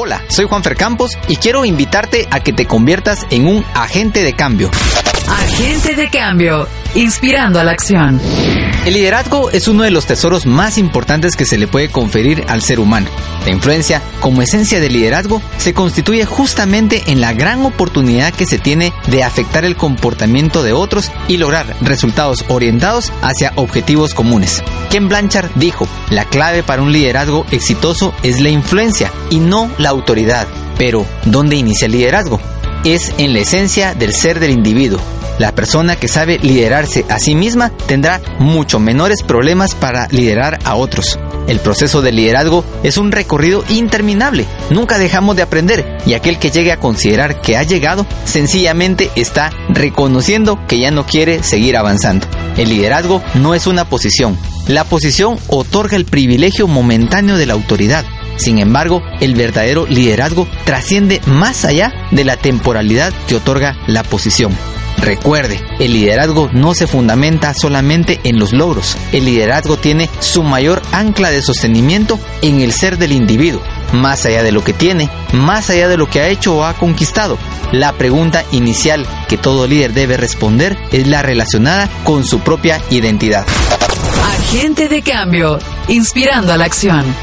Hola, soy Juanfer Campos y quiero invitarte a que te conviertas en un agente de cambio. Agente de cambio, inspirando a la acción. El liderazgo es uno de los tesoros más importantes que se le puede conferir al ser humano. La influencia, como esencia del liderazgo, se constituye justamente en la gran oportunidad que se tiene de afectar el comportamiento de otros y lograr resultados orientados hacia objetivos comunes. Ken Blanchard dijo, la clave para un liderazgo exitoso es la influencia y no la autoridad. Pero, ¿dónde inicia el liderazgo? Es en la esencia del ser del individuo, la persona que sabe liderarse a sí misma tendrá mucho menores problemas para liderar a otros. El proceso de liderazgo es un recorrido interminable. Nunca dejamos de aprender y aquel que llegue a considerar que ha llegado sencillamente está reconociendo que ya no quiere seguir avanzando. El liderazgo no es una posición. La posición otorga el privilegio momentáneo de la autoridad. Sin embargo, el verdadero liderazgo trasciende más allá de la temporalidad que otorga la posición. Recuerde, el liderazgo no se fundamenta solamente en los logros. El liderazgo tiene su mayor ancla de sostenimiento en el ser del individuo, más allá de lo que tiene, más allá de lo que ha hecho o ha conquistado. La pregunta inicial que todo líder debe responder es la relacionada con su propia identidad. Agente de cambio, inspirando a la acción.